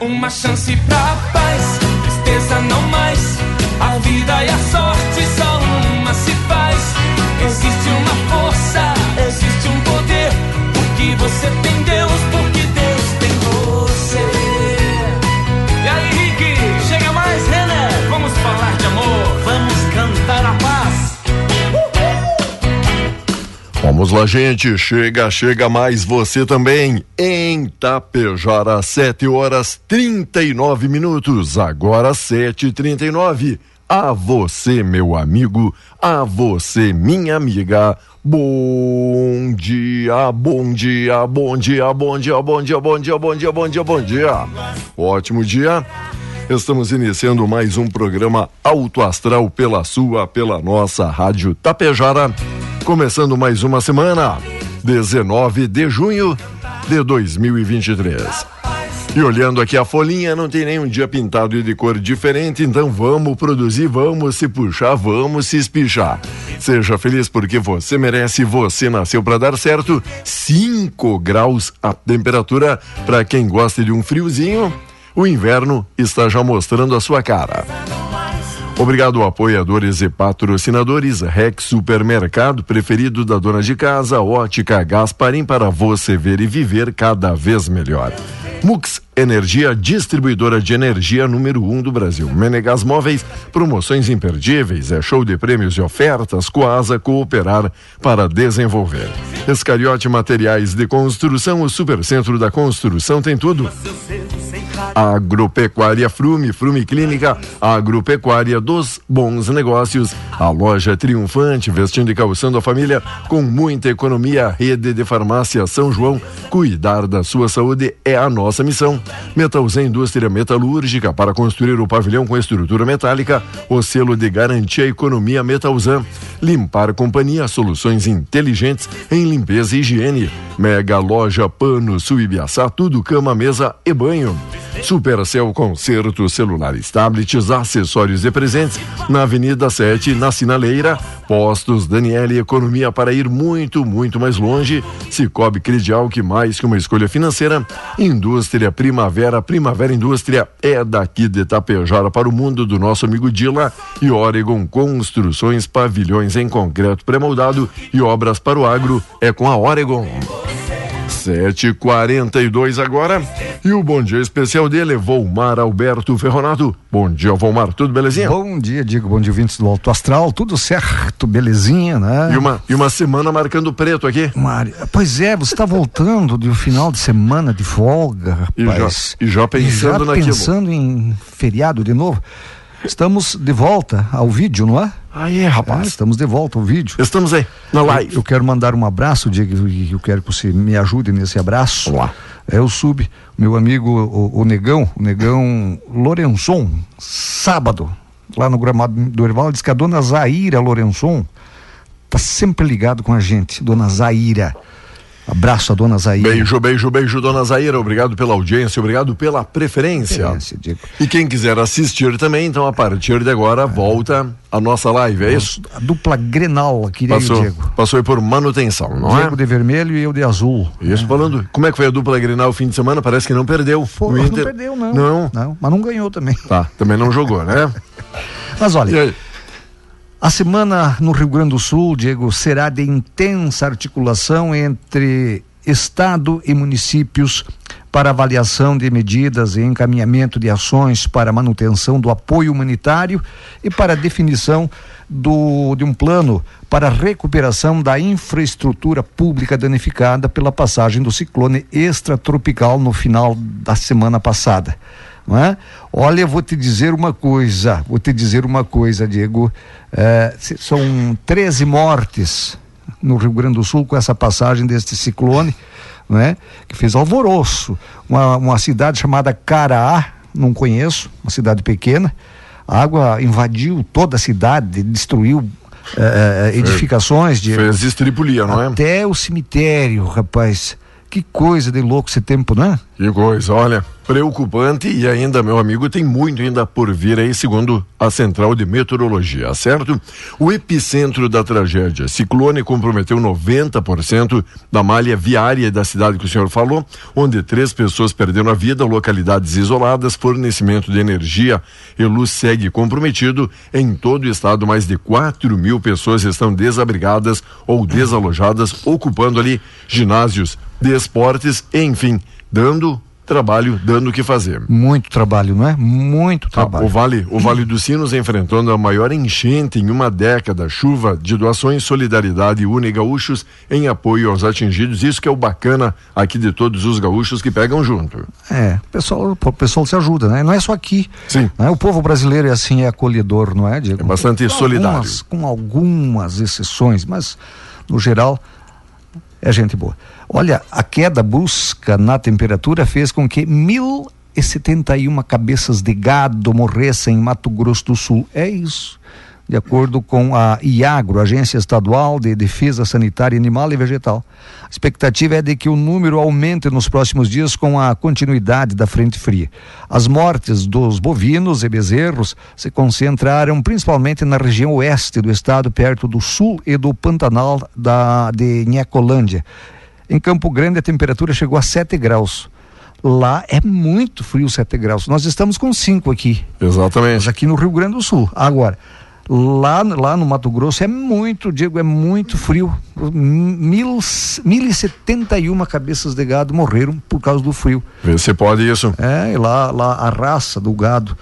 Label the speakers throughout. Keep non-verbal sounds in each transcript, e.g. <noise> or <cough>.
Speaker 1: Uma chance pra paz, tristeza não mais. A vida e a sorte só uma se faz. Existe uma Vamos
Speaker 2: lá, gente. Chega, chega mais você também. Em Tapejara, 7 horas 39 minutos. Agora 7h39. A você, meu amigo. A você, minha amiga. Bom dia, bom dia, bom dia, bom dia, bom dia, bom dia, bom dia, bom dia, bom dia. Ótimo dia. Estamos iniciando mais um programa Alto Astral pela sua, pela nossa Rádio Tapejara. Começando mais uma semana, 19 de junho de 2023. E olhando aqui a folhinha, não tem nenhum dia pintado e de cor diferente, então vamos produzir, vamos se puxar, vamos se espichar. Seja feliz porque você merece, você nasceu para dar certo. 5 graus a temperatura para quem gosta de um friozinho. O inverno está já mostrando a sua cara. Obrigado, apoiadores e patrocinadores. Rex Supermercado, preferido da dona de casa, Ótica Gasparim, para você ver e viver cada vez melhor. Mux Energia, distribuidora de energia número um do Brasil. Menegas Móveis, promoções imperdíveis, é show de prêmios e ofertas, Coasa cooperar para desenvolver. Escariote Materiais de Construção, o Supercentro da Construção tem tudo. Agropecuária Frume, Frume Clínica, Agropecuária dos Bons Negócios, a loja triunfante, vestindo e calçando a família com muita economia, rede de farmácia São João, cuidar da sua saúde é a nossa missão. Metalzé Indústria Metalúrgica, para construir o pavilhão com estrutura metálica, o selo de garantia economia Metalzan. Limpar Companhia, soluções inteligentes em limpeza e higiene. Mega Loja Pano Suibiaçá, tudo cama, mesa e banho. Supercel Concerto Celulares, tablets, acessórios e presentes na Avenida 7, na Sinaleira. Postos Daniele Economia para ir muito, muito mais longe. Cicobi Credial, que mais que uma escolha financeira. Indústria Primavera, Primavera Indústria é daqui de Tapejara para o mundo do nosso amigo Dila e Oregon Construções, pavilhões em concreto pré-moldado e obras para o agro é com a Oregon. 7h42 agora. E o bom dia especial dele é Volmar Alberto Ferronato. Bom dia, Volmar. Tudo belezinha?
Speaker 3: Bom dia, Diego. Bom dia, ouvintes do Alto Astral. Tudo certo, belezinha, né?
Speaker 2: E uma, e uma semana marcando preto aqui.
Speaker 3: Mari, pois é, você está voltando de um final de semana de folga, rapaz.
Speaker 2: E já, e já pensando
Speaker 3: e já
Speaker 2: naquilo.
Speaker 3: pensando em feriado de novo. Estamos de volta ao vídeo, não é?
Speaker 2: Aí, rapaz.
Speaker 3: É, estamos de volta ao vídeo.
Speaker 2: Estamos aí, na live.
Speaker 3: Eu, eu quero mandar um abraço, Diego, e eu quero que você me ajude nesse abraço.
Speaker 2: Vamos lá.
Speaker 3: É o Sub, meu amigo, o, o Negão, o Negão Lorenzon, sábado, lá no gramado do Erval, diz que a dona Zaira Lorenzon tá sempre ligado com a gente, dona Zaira. Abraço a dona Zaira.
Speaker 2: Beijo, beijo, beijo, dona Zaira. Obrigado pela audiência, obrigado pela preferência.
Speaker 3: Preferência.
Speaker 2: E quem quiser assistir também, então a partir de agora volta a nossa live, é isso?
Speaker 3: A dupla Grenal aqui,
Speaker 2: Passou,
Speaker 3: Diego?
Speaker 2: passou aí por manutenção, não
Speaker 3: Diego
Speaker 2: é?
Speaker 3: de vermelho e eu de azul.
Speaker 2: Isso, falando. Como é que foi a dupla Grenal o fim de semana? Parece que não perdeu.
Speaker 3: Pô,
Speaker 2: O
Speaker 3: não
Speaker 2: Inter-
Speaker 3: perdeu, não.
Speaker 2: Não.
Speaker 3: Não, mas não ganhou também.
Speaker 2: Tá, também não jogou, né?
Speaker 3: Mas olha,
Speaker 2: E aí?
Speaker 3: A semana no Rio Grande do Sul, Diego, será de intensa articulação entre Estado e municípios para avaliação de medidas e encaminhamento de ações para manutenção do apoio humanitário e para definição do, de um plano para recuperação da infraestrutura pública danificada pela passagem do ciclone extratropical no final da semana passada. Não é? Olha, eu vou te dizer uma coisa, vou te dizer uma coisa, Diego. se- são 13 mortes no Rio Grande do Sul com essa passagem deste ciclone, não é? Que fez alvoroço. Uma, uma cidade chamada Caraá, não conheço, uma cidade pequena. A água invadiu toda a cidade, destruiu eh, eh, edificações, Diego.
Speaker 2: Fez estripulia, não é?
Speaker 3: Até o cemitério, rapaz. Que coisa de louco esse tempo, não é?
Speaker 2: Que coisa, olha, preocupante e ainda, meu amigo, tem muito ainda por vir aí, segundo a Central de Meteorologia, certo? O epicentro da tragédia, ciclone comprometeu 90% da malha viária da cidade que o senhor falou, onde três pessoas perderam a vida, localidades isoladas, fornecimento de energia e luz segue comprometido. Em todo o estado, mais de 4 mil pessoas estão desabrigadas ou desalojadas, ocupando ali ginásios de esportes, enfim, dando trabalho, dando o que fazer.
Speaker 3: Muito trabalho, não é? Muito
Speaker 2: Tá,
Speaker 3: trabalho.
Speaker 2: o Vale, o Vale dos Sinos enfrentando a maior enchente em uma década, chuva de doações, solidariedade e une gaúchos em apoio aos atingidos. Isso que é o bacana aqui de todos os gaúchos que pegam junto.
Speaker 3: É, o pessoal, o pessoal se ajuda, né? Não é só aqui.
Speaker 2: Sim.
Speaker 3: né? O povo brasileiro é assim, é acolhedor, não é, Diego?
Speaker 2: É bastante
Speaker 3: Com
Speaker 2: solidário.
Speaker 3: algumas- com algumas exceções, mas no geral é gente boa. Olha, a queda brusca na temperatura fez com que 1.071 cabeças de gado morressem em Mato Grosso do Sul. É isso. De acordo com a IAGRO, Agência Estadual de Defesa Sanitária Animal e Vegetal. A expectativa é de que o número aumente nos próximos dias com a continuidade da frente fria. As mortes dos bovinos e bezerros se concentraram principalmente na região oeste do estado, perto do sul e do Pantanal da, de Nhacolândia. Em Campo Grande a temperatura chegou a 7 graus. Lá é muito frio 7 graus. Nós estamos com 5 aqui, mas
Speaker 2: Exatamente.
Speaker 3: aqui no Rio Grande do Sul. Agora, lá, lá no Mato Grosso é muito, Diego, é muito frio. Mil, 1.071 cabeças de gado morreram por causa do frio.
Speaker 2: Se pode isso.
Speaker 3: É, e lá, lá a raça do gado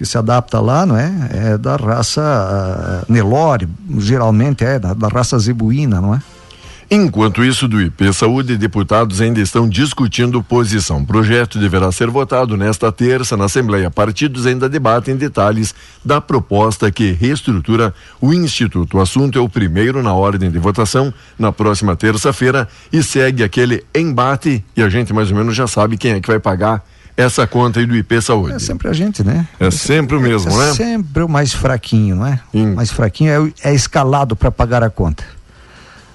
Speaker 3: que se adapta lá, não é? É da raça ah, Nelore, geralmente é, da, da raça zebuína, não é?
Speaker 2: Enquanto isso, do IP Saúde, deputados ainda estão discutindo posição. O projeto deverá ser votado nesta terça na Assembleia. Partidos ainda debatem detalhes da proposta que reestrutura o Instituto. O assunto é o primeiro na ordem de votação na próxima terça-feira e segue aquele embate e a gente mais ou menos já sabe quem é que vai pagar essa conta aí do IP Saúde.
Speaker 3: É sempre a gente, né?
Speaker 2: É sempre o mesmo,
Speaker 3: é
Speaker 2: né?
Speaker 3: sempre o mais fraquinho, não é?
Speaker 2: Sim.
Speaker 3: O mais fraquinho é, é escalado para pagar a conta.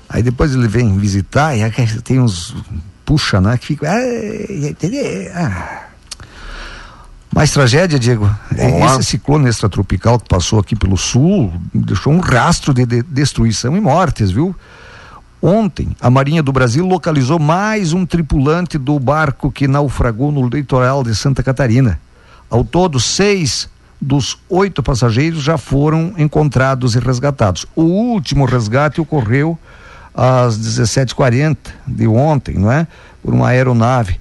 Speaker 3: Aí depois ele vem visitar e tem uns puxa, né? Que fica. "Ah. Mais tragédia, Diego. Esse ciclone extratropical que passou aqui pelo sul deixou um rastro de, de destruição e mortes, viu? Ontem, a Marinha do Brasil localizou mais um tripulante do barco que naufragou no litoral de Santa Catarina. Ao todo, seis dos oito passageiros já foram encontrados e resgatados. O último resgate ocorreu às 17h40 de ontem, não é? Por uma aeronave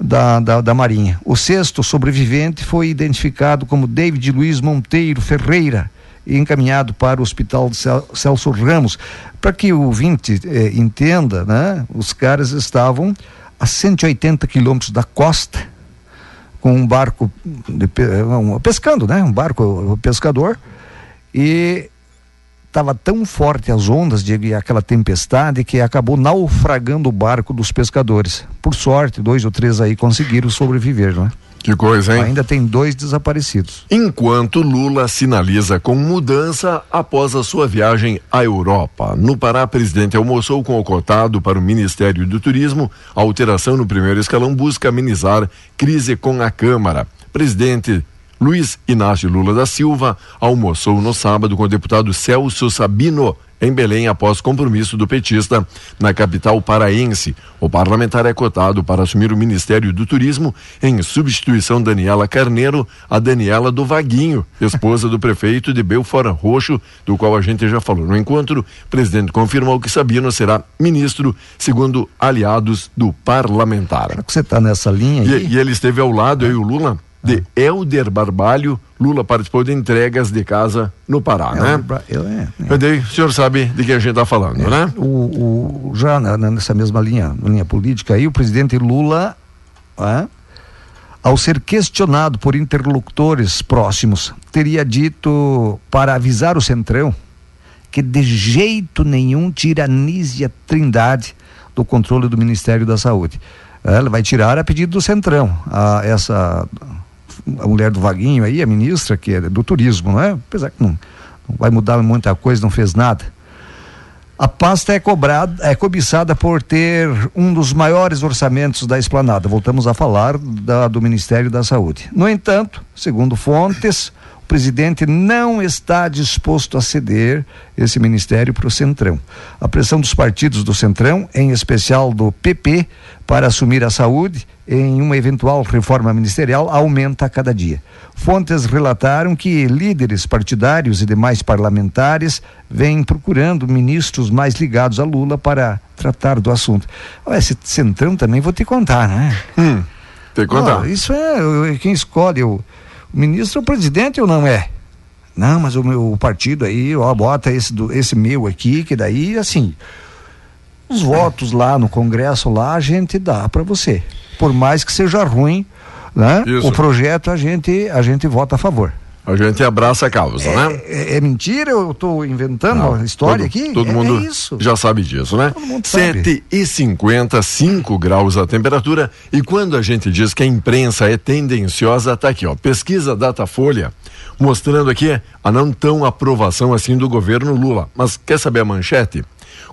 Speaker 3: da, da, da Marinha. O sexto sobrevivente foi identificado como David Luiz Monteiro Ferreira e encaminhado para o Hospital Celso Ramos. Para que o ouvinte eh, entenda, né? Os caras estavam a 180 quilômetros da costa com um barco de pe- um- pescando, né? Um barco pescador e estava tão forte as ondas de aquela tempestade que acabou naufragando o barco dos pescadores. Por sorte, dois ou três aí conseguiram sobreviver, não é?
Speaker 2: Que coisa, hein?
Speaker 3: Ainda tem dois desaparecidos.
Speaker 2: Enquanto Lula sinaliza com mudança após a sua viagem à Europa. No Pará, presidente almoçou com o cotado para o Ministério do Turismo. A alteração no primeiro escalão busca amenizar crise com a Câmara. Presidente Luiz Inácio Lula da Silva almoçou no sábado com o deputado Celso Sabino em Belém após compromisso do petista na capital paraense. O parlamentar é cotado para assumir o Ministério do Turismo em substituição Daniela Carneiro, a Daniela do Vaguinho, esposa do prefeito de Belfort Roxo, do qual a gente já falou no encontro. O presidente confirmou que Sabino será ministro, segundo aliados do parlamentar.
Speaker 3: Será que você está nessa linha
Speaker 2: aí? E, e ele esteve ao lado, eu e o Lula, de Elder Barbalho. Lula participou de entregas de casa no Pará, né? Eu, é, é. O senhor sabe de que a gente está falando, é, né?
Speaker 3: O, o, já na, nessa mesma linha, linha política aí, o presidente Lula, é, ao ser questionado por interlocutores próximos, teria dito para avisar o Centrão que de jeito nenhum tira Nízia Trindade do controle do Ministério da Saúde. Ela vai tirar a pedido do Centrão, a, essa a mulher do Vaguinho aí, a ministra, que é do turismo, não é? Apesar que não, não vai mudar muita coisa, não fez nada. A pasta é cobrada, é cobiçada por ter um dos maiores orçamentos da esplanada. Voltamos a falar da, do Ministério da Saúde. No entanto, segundo fontes, presidente não está disposto a ceder esse ministério para o Centrão. A pressão dos partidos do Centrão, em especial do PP, para assumir a saúde em uma eventual reforma ministerial aumenta a cada dia. Fontes relataram que líderes partidários e demais parlamentares vêm procurando ministros mais ligados a Lula para tratar do assunto. Esse Centrão também vou te contar, né?
Speaker 2: Hum, tem que contar. Oh,
Speaker 3: isso é quem escolhe o o ministro é o presidente ou não é? Não, mas o meu partido aí, ó, bota esse, do, esse meu aqui, que daí, assim, os votos lá no Congresso lá a gente dá para você. Por mais que seja ruim, né? O projeto a gente, a gente vota a favor.
Speaker 2: A gente abraça a causa,
Speaker 3: é,
Speaker 2: né?
Speaker 3: É, é, mentira? Eu estou inventando Não, uma história
Speaker 2: todo,
Speaker 3: aqui?
Speaker 2: Todo
Speaker 3: é,
Speaker 2: mundo é já sabe disso, né? Todo mundo 7 e 50, 5 graus a temperatura. E quando a gente diz que a imprensa é tendenciosa, tá aqui, ó. Pesquisa Datafolha mostrando aqui a não tão aprovação assim do governo Lula. Mas quer saber a manchete?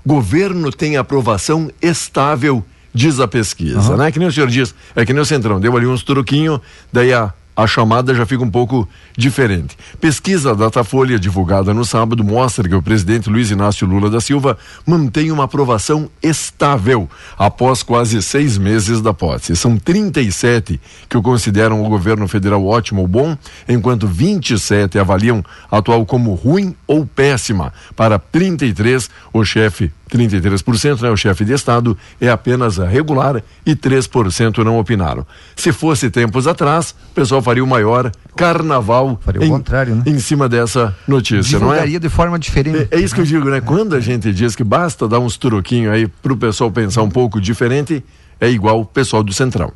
Speaker 2: Governo tem aprovação estável, diz a pesquisa, uhum. né? Que nem o senhor diz, é que nem o Centrão, deu ali uns truquinhos, daí a a chamada já fica um pouco diferente. Pesquisa Datafolha divulgada no sábado mostra que o presidente Luiz Inácio Lula da Silva mantém uma aprovação estável após quase seis meses da posse. São 37 que o consideram o governo federal ótimo ou bom, enquanto 27 avaliam atual como ruim ou péssima. Para 33, o chefe 33%, né? O chefe de Estado é apenas regular e 3% não opinaram. Se fosse tempos atrás, o pessoal faria o maior carnaval
Speaker 3: faria o
Speaker 2: em,
Speaker 3: contrário, né?
Speaker 2: em cima dessa notícia, não é?
Speaker 3: de forma diferente.
Speaker 2: É, é, isso que eu digo, né? Quando a gente diz que basta dar uns troquinhos aí para o pessoal pensar um pouco diferente, é igual o pessoal do Centrão.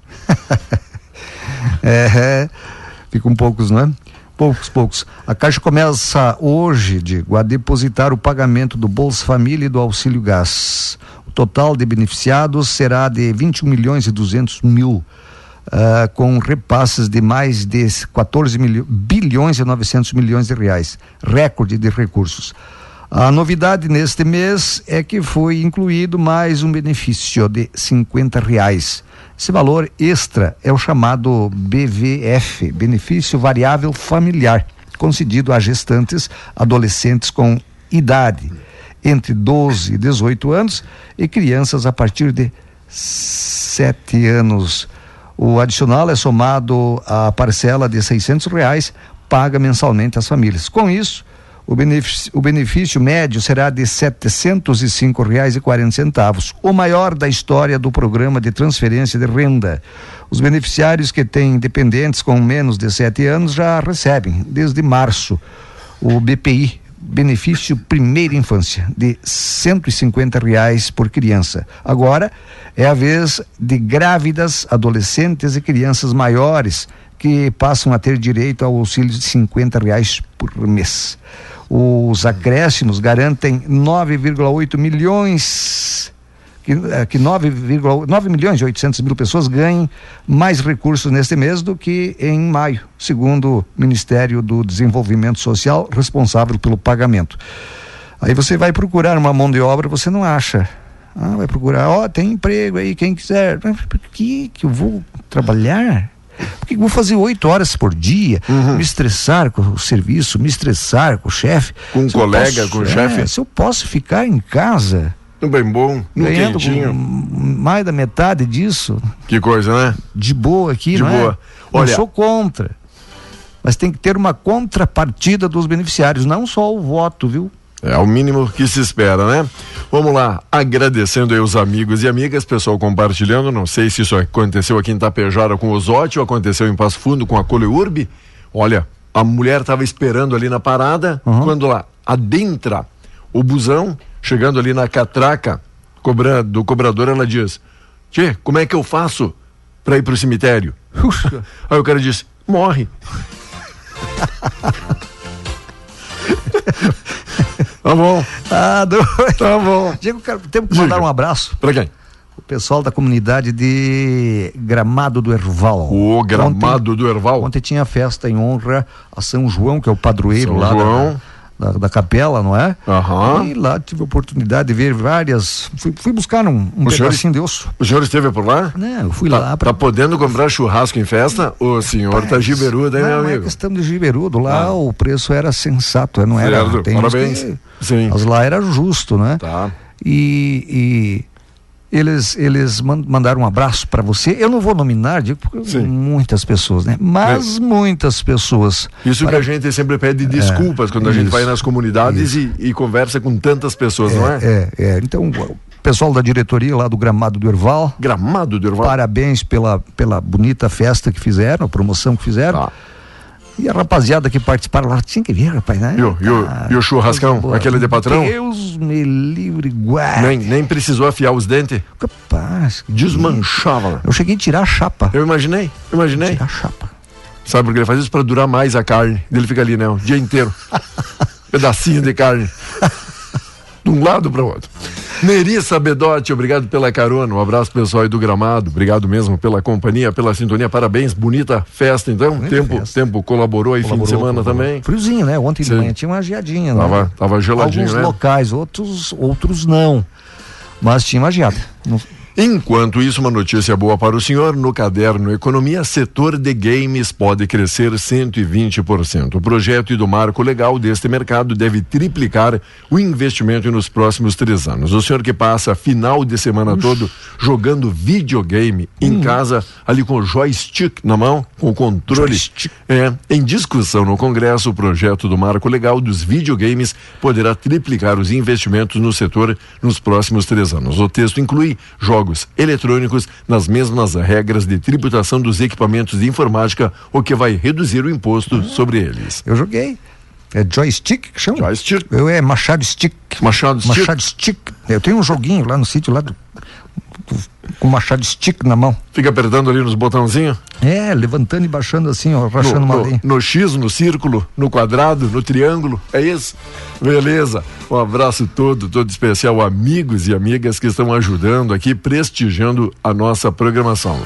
Speaker 2: <laughs>
Speaker 3: é, ficam poucos, não é? Poucos, poucos. A Caixa começa hoje, digo, a depositar o pagamento do Bolsa Família e do Auxílio Gás. O total de beneficiados será de 21 milhões e 200 mil, uh, com repasses de mais de 14 milho, bilhões e 900 milhões de reais, recorde de recursos. A novidade neste mês é que foi incluído mais um benefício de 50 reais esse valor extra é o chamado BVF, benefício variável familiar, concedido a gestantes adolescentes com idade entre 12 e 18 anos e crianças a partir de 7 anos. O adicional é somado à parcela de seiscentos reais paga mensalmente às famílias. Com isso, o benefício, o benefício médio será de R$ 705,40, o maior da história do programa de transferência de renda. Os beneficiários que têm dependentes com menos de sete anos já recebem, desde março, o BPI, benefício primeira infância, de 150 reais por criança. Agora é a vez de grávidas, adolescentes e crianças maiores que passam a ter direito ao auxílio de 50 reais por mês. Os acréscimos garantem 9,8 milhões que, é, que 9, 9 milhões e 800 mil pessoas ganhem mais recursos neste mês do que em maio, segundo o Ministério do Desenvolvimento Social, responsável pelo pagamento. Aí você vai procurar uma mão de obra, você não acha. Ah, vai procurar, ó, oh, tem emprego aí, quem quiser. Por que que eu vou trabalhar? Porque vou fazer oito horas por dia, uhum. me estressar com o serviço, me estressar com o chefe.
Speaker 2: Com um colega, posso, com o é, chefe.
Speaker 3: Se eu posso ficar em casa.
Speaker 2: No bem bom, no ganhando quentinho.
Speaker 3: mais da metade disso.
Speaker 2: Que coisa, né?
Speaker 3: De boa aqui,
Speaker 2: De
Speaker 3: não
Speaker 2: é? boa.
Speaker 3: É? Olha, não sou contra. Mas tem que ter uma contrapartida dos beneficiários, não só o voto, viu?
Speaker 2: É o mínimo que se espera, né? Vamos lá, agradecendo aí os amigos e amigas, pessoal compartilhando. Não sei se isso aconteceu aqui em Tapejara com o Osote ou aconteceu em Passo Fundo com a Coleurbe. Olha, a mulher estava esperando ali na parada, uhum. quando lá adentra o busão, chegando ali na catraca cobra, do cobrador, ela diz: Tchê, como é que eu faço para ir pro cemitério? <laughs> aí o cara disse: morre. <laughs> Tá bom.
Speaker 3: Ah, doido.
Speaker 2: Tá bom.
Speaker 3: Diego, temos que mandar Diga. um abraço.
Speaker 2: Pra quem?
Speaker 3: O pessoal da comunidade de Gramado do Erval.
Speaker 2: O Gramado
Speaker 3: ontem,
Speaker 2: do Erval.
Speaker 3: Ontem tinha festa em honra a São João, que é o padroeiro
Speaker 2: São
Speaker 3: lá
Speaker 2: João.
Speaker 3: Da, da, da, capela, não é?
Speaker 2: Uhum.
Speaker 3: E lá tive a oportunidade de ver várias. Fui, fui buscar um, um
Speaker 2: o
Speaker 3: pedacinho
Speaker 2: senhor,
Speaker 3: de osso.
Speaker 2: O senhor esteve por lá?
Speaker 3: Não, eu fui
Speaker 2: tá,
Speaker 3: lá.
Speaker 2: Pra... Tá podendo comprar churrasco em festa? O senhor Rapaz, tá giberudo, hein, não, meu amigo? Não
Speaker 3: é questão de giberudo. Lá ah. o preço era sensato, não era.
Speaker 2: Certo. Tem Parabéns. Que,
Speaker 3: Sim. Mas lá era justo, né?
Speaker 2: Tá.
Speaker 3: E eles, eles mandaram um abraço para você. Eu não vou nominar, digo, porque Sim. muitas pessoas, né? Mas é. muitas pessoas.
Speaker 2: Isso para... que a gente sempre pede desculpas é, quando a gente vai nas comunidades e, e, conversa com tantas pessoas,
Speaker 3: é,
Speaker 2: não é?
Speaker 3: É, é. Então, o pessoal da diretoria lá do Gramado do Erval.
Speaker 2: Gramado do Erval.
Speaker 3: Parabéns pela, pela bonita festa que fizeram, a promoção que fizeram. Ah. E a rapaziada que participaram lá, tinha que ver, rapaz, né?
Speaker 2: E o, e o, e o churrascão, aquele de patrão?
Speaker 3: Deus me livre, guarda.
Speaker 2: Nem, nem precisou afiar os dentes?
Speaker 3: Capaz.
Speaker 2: Desmanchava.
Speaker 3: Eu cheguei a tirar a chapa.
Speaker 2: Eu imaginei, imaginei.
Speaker 3: Tirar a chapa.
Speaker 2: Sabe por que ele faz isso? Pra durar mais a carne. Ele fica ali, né? O dia inteiro. <laughs> Pedacinho de carne. De um lado para o outro. Nerissa Bedotti, obrigado pela carona. Um abraço pessoal aí do Gramado. Obrigado mesmo pela companhia, pela sintonia. Parabéns, bonita festa então. Bonita tempo, festa. tempo colaborou aí colaborou, fim de semana colaborou. também.
Speaker 3: Friozinho, né? Ontem Sim. de manhã tinha uma geadinha, né?
Speaker 2: Tava, tava geladinho,
Speaker 3: Alguns
Speaker 2: né?
Speaker 3: locais, outros, outros não. Mas tinha uma geada.
Speaker 2: Enquanto isso, uma notícia boa para o senhor: no caderno Economia, setor de games pode crescer 120%. O projeto e do marco legal deste mercado deve triplicar o investimento nos próximos três anos. O senhor que passa final de semana Ux. todo jogando videogame hum. em casa, ali com o joystick na mão, com o controle. Joystick. É, em discussão no Congresso, o projeto do marco legal dos videogames poderá triplicar os investimentos no setor nos próximos três anos. O texto inclui jogos jogos eletrônicos nas mesmas regras de tributação dos equipamentos de informática, o que vai reduzir o imposto sobre eles.
Speaker 3: Eu joguei. É joystick que chama?
Speaker 2: Joystick.
Speaker 3: Eu é Machado Stick.
Speaker 2: Machado Stick.
Speaker 3: Machado Stick. Eu tenho um joguinho lá no sítio lá do, com machado stick na mão.
Speaker 2: Fica apertando ali nos botãozinhos?
Speaker 3: É, levantando e baixando assim, ó, rachando
Speaker 2: no,
Speaker 3: uma
Speaker 2: no, no X, no círculo, no quadrado, no triângulo, é isso? Beleza. Um abraço todo, todo especial, amigos e amigas que estão ajudando aqui, prestigiando a nossa programação.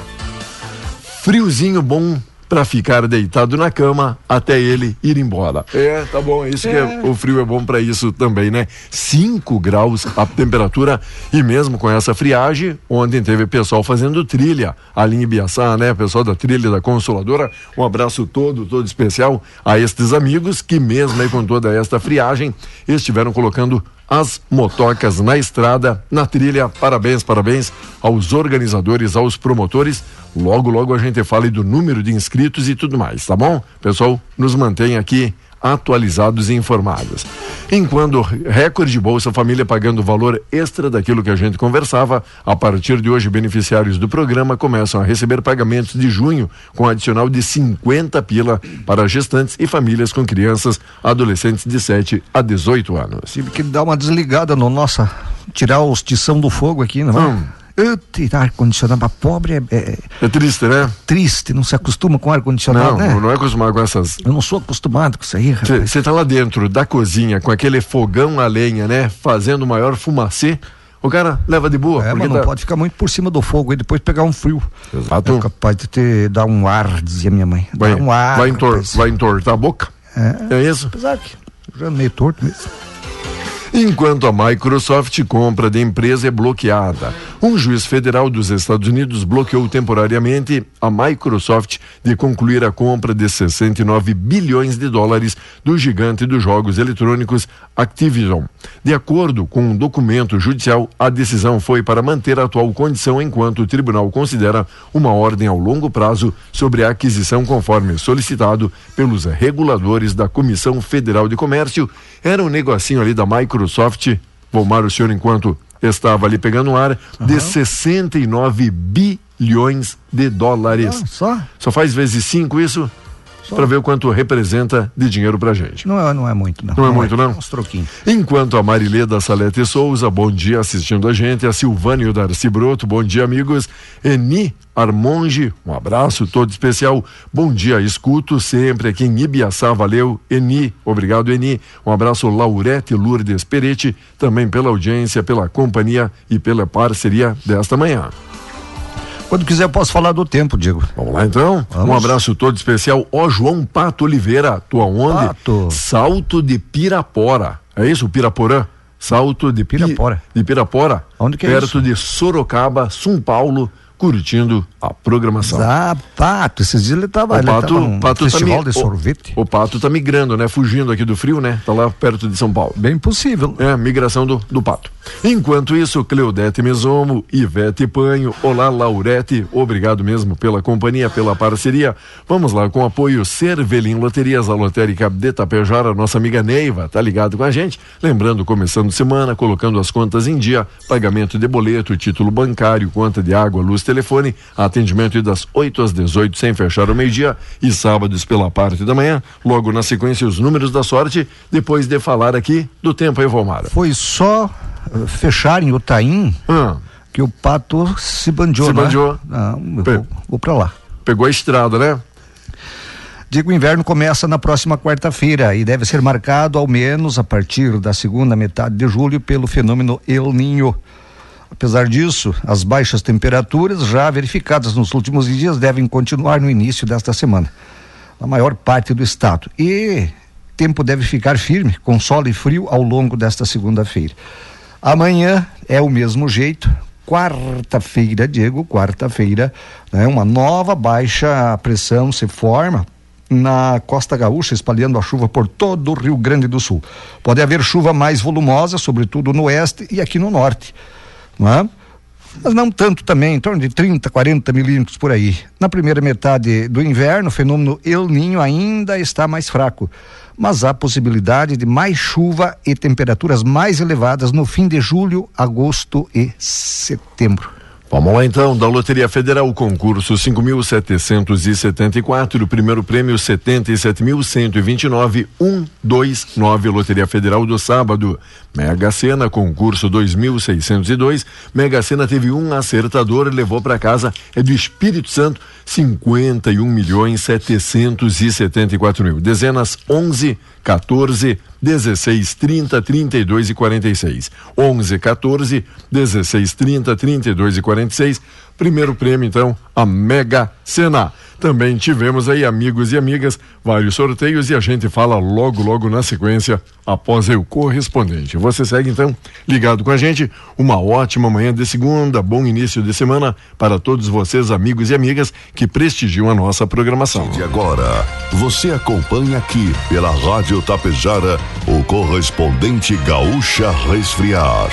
Speaker 2: Friozinho bom para ficar deitado na cama até ele ir embora. É, tá bom, isso é. que é, o frio é bom para isso também, né? 5 graus a temperatura e mesmo com essa friagem, ontem teve pessoal fazendo trilha ali em Ibiaçá, né? Pessoal da trilha da Consoladora, um abraço todo, todo especial a estes amigos que mesmo aí com toda esta friagem estiveram colocando as motocas na estrada, na trilha. Parabéns, parabéns aos organizadores, aos promotores. Logo, logo a gente fala do número de inscritos e tudo mais, tá bom? Pessoal, nos mantém aqui atualizados e informados. Enquanto recorde Bolsa Família pagando valor extra daquilo que a gente conversava, a partir de hoje beneficiários do programa começam a receber pagamentos de junho com adicional de 50 pila para gestantes e famílias com crianças, adolescentes de 7 a 18 anos.
Speaker 3: Tive que dar uma desligada no nossa tirar os tição do fogo aqui, não é? Hum. Tirar ar-condicionado para pobre é,
Speaker 2: é, é. triste, né?
Speaker 3: Triste, não se acostuma com ar-condicionado,
Speaker 2: não,
Speaker 3: né?
Speaker 2: Não, é acostumado com essas.
Speaker 3: Eu não sou acostumado com isso aí,
Speaker 2: Você tá lá dentro da cozinha com aquele fogão a lenha, né? Fazendo o maior fumacê. O cara leva de boa.
Speaker 3: É, mas não
Speaker 2: tá...
Speaker 3: pode ficar muito por cima do fogo e depois pegar um frio.
Speaker 2: Exato.
Speaker 3: É capaz de ter, dar um ar, dizia minha mãe.
Speaker 2: Vai,
Speaker 3: um ar.
Speaker 2: vai, entor, vai entortar a boca. É, é isso?
Speaker 3: Apesar que já meio torto mesmo
Speaker 2: enquanto a Microsoft compra de empresa é bloqueada. Um juiz federal dos Estados Unidos bloqueou temporariamente a Microsoft de concluir a compra de 69 bilhões de dólares do gigante dos jogos eletrônicos Activision. De acordo com um documento judicial, a decisão foi para manter a atual condição enquanto o tribunal considera uma ordem ao longo prazo sobre a aquisição conforme solicitado pelos reguladores da Comissão Federal de Comércio. Era um negocinho ali da Microsoft, Volmar o senhor enquanto estava ali pegando ar, uhum. de 69 bilhões de dólares.
Speaker 3: Ah, só?
Speaker 2: Só faz vezes cinco isso? Para ver o quanto representa de dinheiro pra gente.
Speaker 3: Não é, não é muito, não.
Speaker 2: Não, é não é muito, não?
Speaker 3: Uns troquinhos.
Speaker 2: Enquanto a Marileda Salete Souza, bom dia assistindo a gente, a Silvânia Darcy Broto, bom dia, amigos. Eni Armonge, um abraço todo especial. Bom dia, escuto sempre aqui em Ibiaçá, valeu. Eni, obrigado, Eni. Um abraço, Laurete Lourdes Peretti, também pela audiência, pela companhia e pela parceria desta manhã.
Speaker 3: Quando quiser, posso falar do tempo, Diego.
Speaker 2: Vamos lá então. Vamos. Um abraço todo especial. Ó, João Pato Oliveira, tua onde? Pato. Salto de Pirapora. É isso, Piraporã? Salto de Pirapora. Pi, de Pirapora.
Speaker 3: Onde que
Speaker 2: é
Speaker 3: perto
Speaker 2: isso? Perto de Sorocaba, São Paulo curtindo a programação.
Speaker 3: Ah, Pato, esses dias ele estava
Speaker 2: o Pato,
Speaker 3: ele
Speaker 2: Pato
Speaker 3: festival
Speaker 2: tá
Speaker 3: de sorvete.
Speaker 2: O, o, Pato tá migrando, né? Fugindo aqui do frio, né? Tá lá perto de São Paulo.
Speaker 3: Bem possível.
Speaker 2: É, migração do, do Pato. Enquanto isso, Cleudete Mesomo, Ivete Panho, olá Laurete, obrigado mesmo pela companhia, pela parceria. Vamos lá, com apoio Cervelim Loterias, a lotérica de Tapejara, nossa amiga Neiva, tá ligado com a gente? Lembrando, começando semana, colocando as contas em dia, pagamento de boleto, título bancário, conta de água, luz, telefone, atendimento das 8 às 18 sem fechar o meio-dia e sábados pela parte da manhã. Logo na sequência, os números da sorte, depois de falar aqui do tempo aí, Valmara.
Speaker 3: Foi só uh, fechar em Utaim ah. que o pato se bandiou,
Speaker 2: Se
Speaker 3: né?
Speaker 2: bandiou.
Speaker 3: Não, vou, vou pra lá.
Speaker 2: Pegou a estrada, né?
Speaker 3: Digo, o inverno começa na próxima quarta-feira e deve ser marcado ao menos a partir da segunda metade de julho pelo fenômeno El Ninho. Apesar disso, as baixas temperaturas já verificadas nos últimos dias devem continuar no início desta semana, na maior parte do estado. E tempo deve ficar firme, com sol e frio ao longo desta segunda-feira. Amanhã é o mesmo jeito. Quarta-feira, Diego, quarta-feira, né, uma nova baixa pressão se forma na Costa Gaúcha, espalhando a chuva por todo o Rio Grande do Sul. Pode haver chuva mais volumosa, sobretudo no oeste e aqui no norte não é? mas não tanto também, em torno de 30, 40 milímetros por aí. Na primeira metade do inverno, o fenômeno El Ninho ainda está mais fraco, mas há possibilidade de mais chuva e temperaturas mais elevadas no fim de julho, agosto e setembro.
Speaker 2: Vamos lá então, da Loteria Federal, concurso 5.774, primeiro prêmio 77.129, 129, Loteria Federal do sábado. Mega Sena, concurso 2.602, Mega Sena teve um acertador e levou para casa, é do Espírito Santo, 51 milhões 774 mil. Dezenas 11, 14, 16, 30, 32 e 46. 11, 14, 16, 30, 32 e 46. Primeiro prêmio, então, a Mega Sena. Também tivemos aí, amigos e amigas, vários sorteios e a gente fala logo, logo na sequência, após o correspondente. Você segue então ligado com a gente. Uma ótima manhã de segunda, bom início de semana para todos vocês, amigos e amigas, que prestigiam a nossa programação.
Speaker 4: E agora, você acompanha aqui pela Rádio Tapejara o correspondente Gaúcha Resfriar.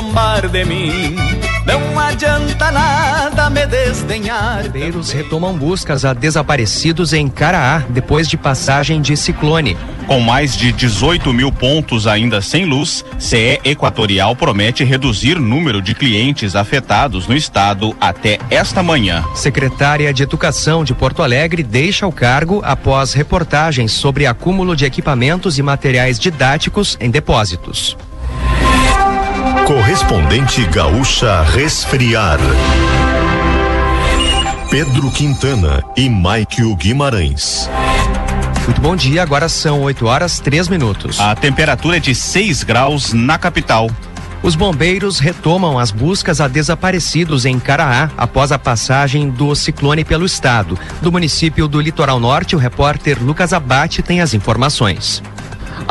Speaker 1: Falar de mim. Não adianta nada me desdenhar.
Speaker 5: Bombeiros retomam buscas a desaparecidos em Caraá depois de passagem de ciclone.
Speaker 6: Com mais de 18 mil pontos ainda sem luz, CE Equatorial promete reduzir número de clientes afetados no estado até esta manhã.
Speaker 5: Secretária de Educação de Porto Alegre deixa o cargo após reportagens sobre acúmulo de equipamentos e materiais didáticos em depósitos.
Speaker 4: Correspondente Gaúcha Resfriar. Pedro Quintana e Maikio Guimarães.
Speaker 5: Muito bom dia, agora são 8 horas 3 minutos.
Speaker 6: A temperatura é de 6 graus na capital.
Speaker 5: Os bombeiros retomam as buscas a desaparecidos em Caraá após a passagem do ciclone pelo estado. Do município do Litoral Norte, o repórter Lucas Abate tem as informações.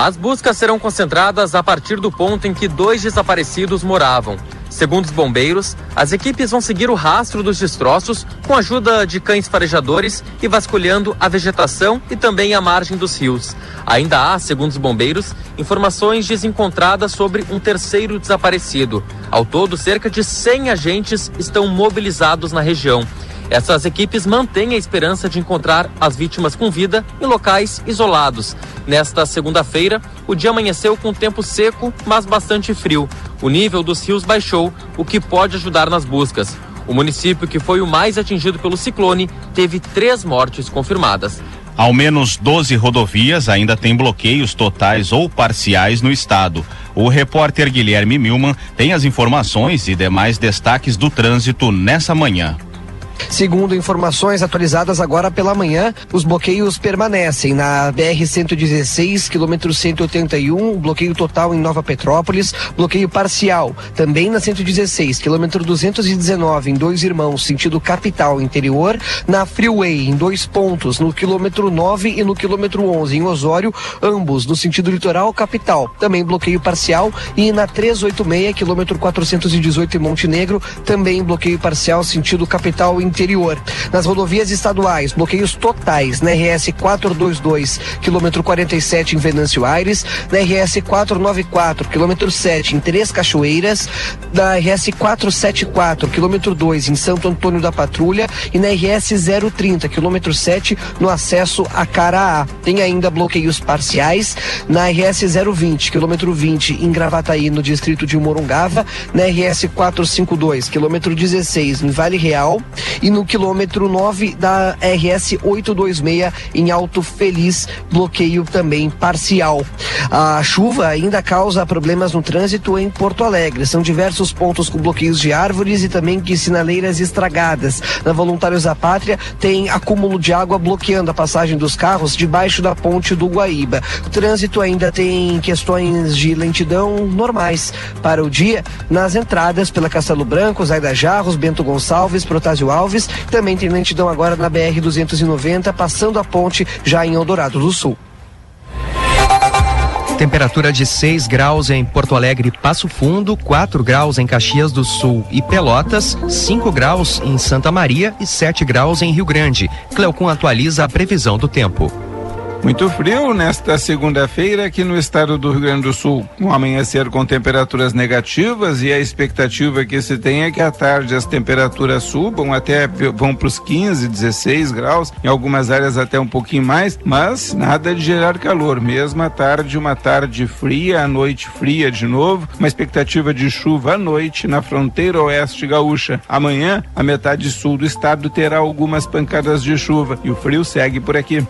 Speaker 7: As buscas serão concentradas a partir do ponto em que dois desaparecidos moravam. Segundo os bombeiros, as equipes vão seguir o rastro dos destroços com a ajuda de cães farejadores e vasculhando a vegetação e também a margem dos rios. Ainda há, segundo os bombeiros, informações desencontradas sobre um terceiro desaparecido. Ao todo, cerca de 100 agentes estão mobilizados na região. Essas equipes mantêm a esperança de encontrar as vítimas com vida em locais isolados. Nesta segunda-feira, o dia amanheceu com tempo seco, mas bastante frio. O nível dos rios baixou, o que pode ajudar nas buscas. O município que foi o mais atingido pelo ciclone teve três mortes confirmadas.
Speaker 6: Ao menos 12 rodovias ainda têm bloqueios totais ou parciais no estado. O repórter Guilherme Milman tem as informações e demais destaques do trânsito nessa manhã.
Speaker 8: Segundo informações atualizadas agora pela manhã, os bloqueios permanecem na BR-116, quilômetro 181, bloqueio total em Nova Petrópolis, bloqueio parcial também na 116, quilômetro 219, em Dois Irmãos, sentido capital interior, na Freeway, em dois pontos, no quilômetro 9 e no quilômetro 11, em Osório, ambos no sentido litoral capital, também bloqueio parcial, e na 386, quilômetro 418 em Montenegro, também bloqueio parcial, sentido capital interior interior. Nas rodovias estaduais, bloqueios totais na RS 422, quilômetro 47 em Venâncio Aires, na RS 494, quilômetro 7 em Três Cachoeiras, na RS 474, quilômetro 2 em Santo Antônio da Patrulha e na RS 030, quilômetro 7 no acesso a Caraá. Tem ainda bloqueios parciais na RS 020, quilômetro 20 em Gravataí, no distrito de Morungava, na RS 452, quilômetro 16 em Vale Real e no quilômetro 9 da RS 826 em Alto Feliz, bloqueio também parcial. A chuva ainda causa problemas no trânsito em Porto Alegre. São diversos pontos com bloqueios de árvores e também que sinaleiras estragadas. Na Voluntários da Pátria tem acúmulo de água bloqueando a passagem dos carros debaixo da ponte do Guaíba. O trânsito ainda tem questões de lentidão normais para o dia nas entradas pela Castelo Branco, Zaida Jarros, Bento Gonçalves, Protásio Alves Alves. Também tem lentidão agora na BR 290, passando a ponte já em Eldorado do Sul.
Speaker 5: Temperatura de 6 graus em Porto Alegre Passo Fundo, 4 graus em Caxias do Sul e Pelotas, 5 graus em Santa Maria e 7 graus em Rio Grande. Cleocum atualiza a previsão do tempo.
Speaker 9: Muito frio nesta segunda-feira aqui no estado do Rio Grande do Sul. Um amanhecer com temperaturas negativas e a expectativa que se tem é que à tarde as temperaturas subam até vão para os 15, 16 graus, em algumas áreas até um pouquinho mais, mas nada de gerar calor. Mesmo à tarde, uma tarde fria, à noite fria de novo, uma expectativa de chuva à noite na fronteira oeste gaúcha. Amanhã, a metade sul do estado terá algumas pancadas de chuva e o frio segue por aqui.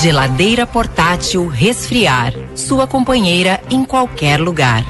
Speaker 10: Geladeira portátil Resfriar. Sua companheira em qualquer lugar.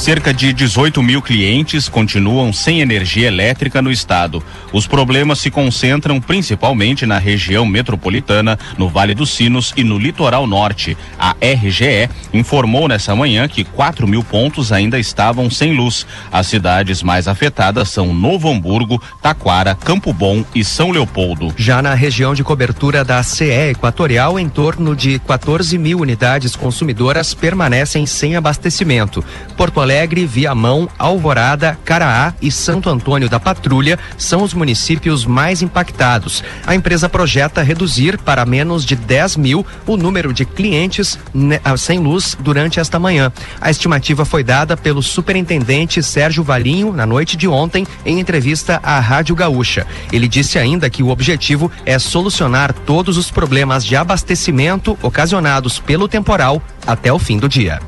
Speaker 6: Cerca de 18 mil clientes continuam sem energia elétrica no estado. Os problemas se concentram principalmente na região metropolitana, no Vale dos Sinos e no litoral norte. A RGE informou nessa manhã que 4 mil pontos ainda estavam sem luz. As cidades mais afetadas são Novo Hamburgo, Taquara, Campo Bom e São Leopoldo.
Speaker 5: Já na região de cobertura da CE Equatorial, em torno de 14 mil unidades consumidoras permanecem sem abastecimento. Porto Alegre Alegre, Viamão, Alvorada, Caraá e Santo Antônio da Patrulha são os municípios mais impactados. A empresa projeta reduzir para menos de 10 mil o número de clientes ah, sem luz durante esta manhã. A estimativa foi dada pelo superintendente Sérgio Valinho na noite de ontem em entrevista à Rádio Gaúcha. Ele disse ainda que o objetivo é solucionar todos os problemas de abastecimento ocasionados pelo temporal até o fim do dia.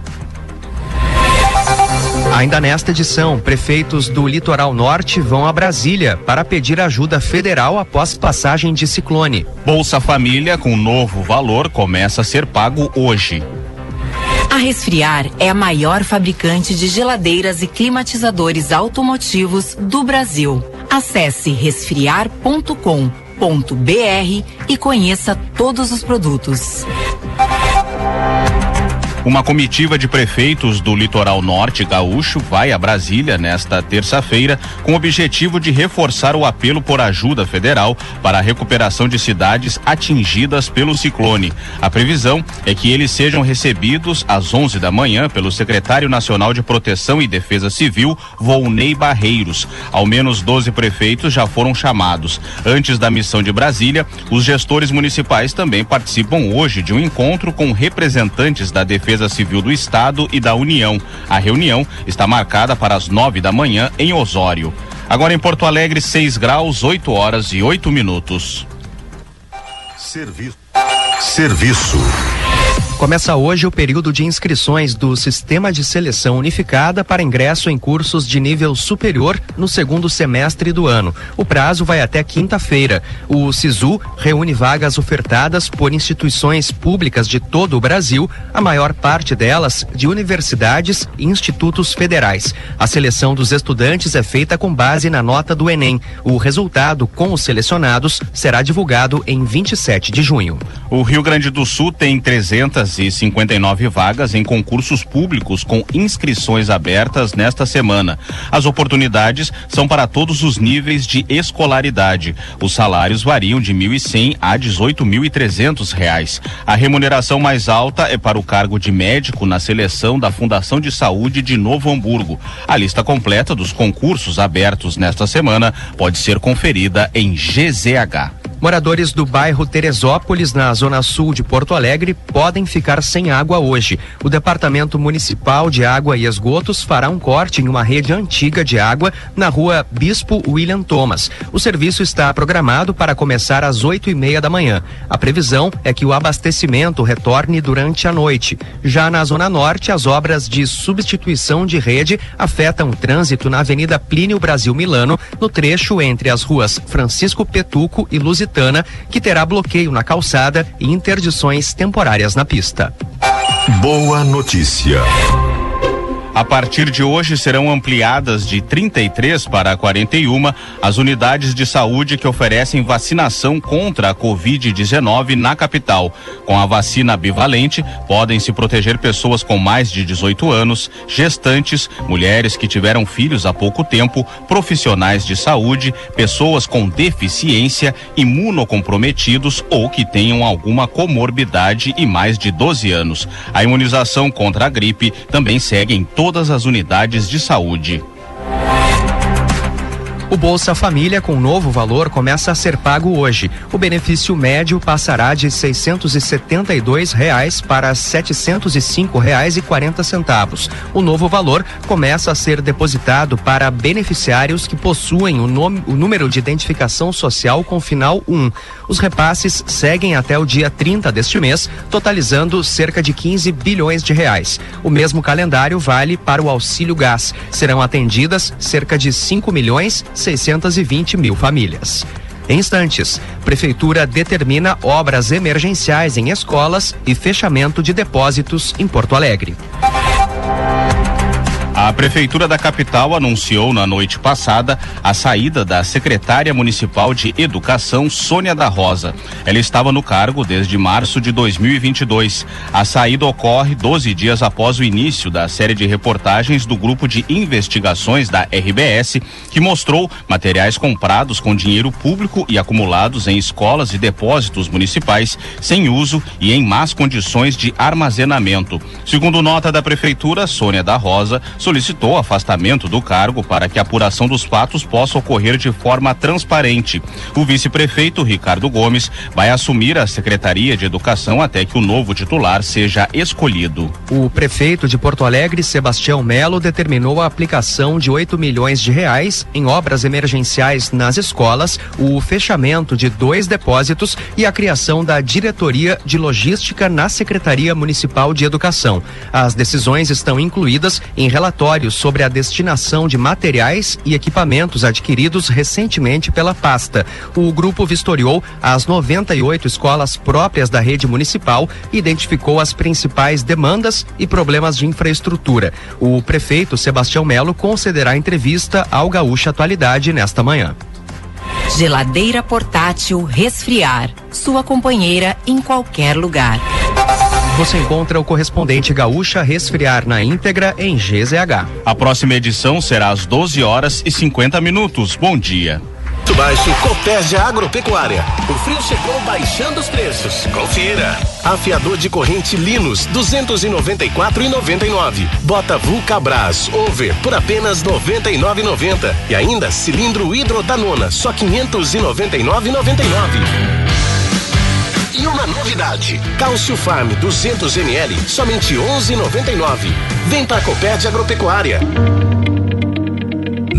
Speaker 5: Ainda nesta edição, prefeitos do litoral norte vão a Brasília para pedir ajuda federal após passagem de ciclone.
Speaker 6: Bolsa Família com novo valor começa a ser pago hoje.
Speaker 10: A Resfriar é a maior fabricante de geladeiras e climatizadores automotivos do Brasil. Acesse resfriar.com.br e conheça todos os produtos.
Speaker 6: Uma comitiva de prefeitos do litoral norte gaúcho vai a Brasília nesta terça-feira com o objetivo de reforçar o apelo por ajuda federal para a recuperação de cidades atingidas pelo ciclone. A previsão é que eles sejam recebidos às 11 da manhã pelo secretário nacional de Proteção e Defesa Civil, Volney Barreiros. Ao menos 12 prefeitos já foram chamados. Antes da missão de Brasília, os gestores municipais também participam hoje de um encontro com representantes da Defesa Defesa Civil do Estado e da União. A reunião está marcada para as nove da manhã em Osório. Agora em Porto Alegre, 6 graus, 8 horas e 8 minutos.
Speaker 4: Serviço. Serviço.
Speaker 5: Começa hoje o período de inscrições do Sistema de Seleção Unificada para ingresso em cursos de nível superior no segundo semestre do ano. O prazo vai até quinta-feira. O SISU reúne vagas ofertadas por instituições públicas de todo o Brasil, a maior parte delas de universidades e institutos federais. A seleção dos estudantes é feita com base na nota do Enem. O resultado com os selecionados será divulgado em 27 de junho.
Speaker 6: O Rio Grande do Sul tem 300 259 vagas em concursos públicos com inscrições abertas nesta semana. As oportunidades são para todos os níveis de escolaridade. Os salários variam de 1.100 a 18.300 reais. A remuneração mais alta é para o cargo de médico na seleção da Fundação de Saúde de Novo Hamburgo. A lista completa dos concursos abertos nesta semana pode ser conferida em GZH.
Speaker 5: Moradores do bairro Teresópolis, na zona sul de Porto Alegre, podem ficar sem água hoje. O Departamento Municipal de Água e Esgotos fará um corte em uma rede antiga de água na rua Bispo William Thomas. O serviço está programado para começar às oito e meia da manhã. A previsão é que o abastecimento retorne durante a noite. Já na zona norte, as obras de substituição de rede afetam o trânsito na Avenida Plínio Brasil Milano, no trecho entre as ruas Francisco Petuco e Lusitano que terá bloqueio na calçada e interdições temporárias na pista.
Speaker 4: Boa notícia.
Speaker 6: A partir de hoje serão ampliadas de 33 para 41 as unidades de saúde que oferecem vacinação contra a Covid-19 na capital. Com a vacina bivalente, podem se proteger pessoas com mais de 18 anos, gestantes, mulheres que tiveram filhos há pouco tempo, profissionais de saúde, pessoas com deficiência, imunocomprometidos ou que tenham alguma comorbidade e mais de 12 anos. A imunização contra a gripe também segue em todas as unidades de saúde.
Speaker 5: O Bolsa Família com novo valor começa a ser pago hoje. O benefício médio passará de 672 reais para 705 reais e 40 centavos. O novo valor começa a ser depositado para beneficiários que possuem o, nome, o número de identificação social com final 1. Os repasses seguem até o dia 30 deste mês, totalizando cerca de 15 bilhões de reais. O mesmo calendário vale para o auxílio gás. Serão atendidas cerca de 5 milhões 620 mil famílias. Em instantes, Prefeitura determina obras emergenciais em escolas e fechamento de depósitos em Porto Alegre.
Speaker 6: A Prefeitura da capital anunciou na noite passada a saída da secretária municipal de Educação, Sônia da Rosa. Ela estava no cargo desde março de 2022. A saída ocorre 12 dias após o início da série de reportagens do grupo de investigações da RBS, que mostrou materiais comprados com dinheiro público e acumulados em escolas e depósitos municipais sem uso e em más condições de armazenamento. Segundo nota da Prefeitura, Sônia da Rosa solicitou afastamento do cargo para que a apuração dos fatos possa ocorrer de forma transparente. O vice-prefeito Ricardo Gomes vai assumir a Secretaria de Educação até que o novo titular seja escolhido.
Speaker 5: O prefeito de Porto Alegre, Sebastião Melo, determinou a aplicação de 8 milhões de reais em obras emergenciais nas escolas, o fechamento de dois depósitos e a criação da diretoria de logística na Secretaria Municipal de Educação. As decisões estão incluídas em relatórios sobre a destinação de materiais e equipamentos adquiridos recentemente pela pasta. O grupo vistoriou as 98 escolas próprias da rede municipal e identificou as principais demandas e problemas de infraestrutura. O prefeito Sebastião Melo concederá entrevista ao Gaúcha Atualidade nesta manhã.
Speaker 10: Geladeira portátil resfriar. Sua companheira em qualquer lugar.
Speaker 5: Você encontra o correspondente Gaúcha Resfriar na íntegra em GZH.
Speaker 6: A próxima edição será às 12 horas e 50 minutos. Bom dia.
Speaker 11: Muito baixo, Copérgia Agropecuária. O frio chegou baixando os preços. Confira. Afiador de corrente Linus, 294,99. Bota Vulcabras Over por apenas 99,90. E ainda cilindro hidrotanona, só 599,99. E uma novidade: Cálcio Farm 200 ml, somente 11,99. Vem pra Copérdia Agropecuária.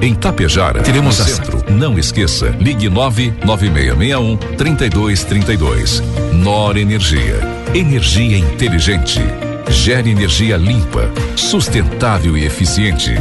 Speaker 12: Em Tapejara, teremos a centro. Não esqueça, ligue 99661 3232. Nor Energia. Energia inteligente. Gere energia limpa, sustentável e eficiente.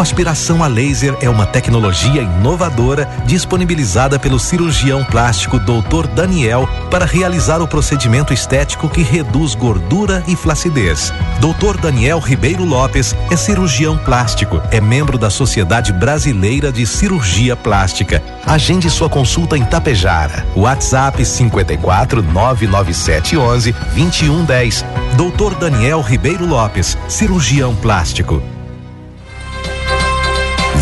Speaker 13: Aspiração a laser é uma tecnologia inovadora disponibilizada pelo cirurgião plástico Dr. Daniel para realizar o procedimento estético que reduz gordura e flacidez. Dr. Daniel Ribeiro Lopes é cirurgião plástico, é membro da Sociedade Brasileira de Cirurgia Plástica. Agende sua consulta em Tapejara. WhatsApp 54 997 11 2110. Dr. Daniel Ribeiro Lopes, cirurgião plástico.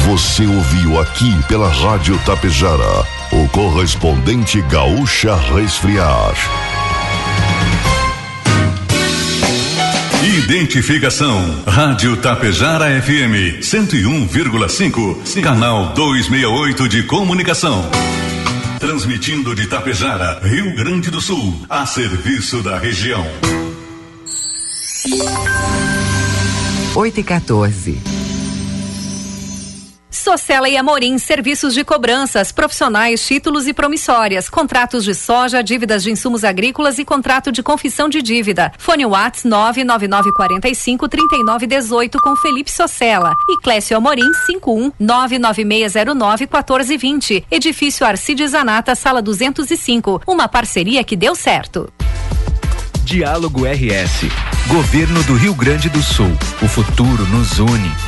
Speaker 4: Você ouviu aqui pela Rádio Tapejara o correspondente Gaúcha Resfriar.
Speaker 14: Identificação. Rádio Tapejara FM 101,5. Canal 268 de Comunicação. Transmitindo de Tapejara, Rio Grande do Sul, a serviço da região.
Speaker 15: 8 e 14.
Speaker 16: Socela e Amorim, serviços de cobranças, profissionais, títulos e promissórias, contratos de soja, dívidas de insumos agrícolas e contrato de confissão de dívida. Fone Whats 99945 3918 com Felipe Socella e Clécio Amorim 51 99609 1420. Edifício Arcides Zanata, sala 205. Uma parceria que deu certo.
Speaker 17: Diálogo RS. Governo do Rio Grande do Sul. O futuro nos une.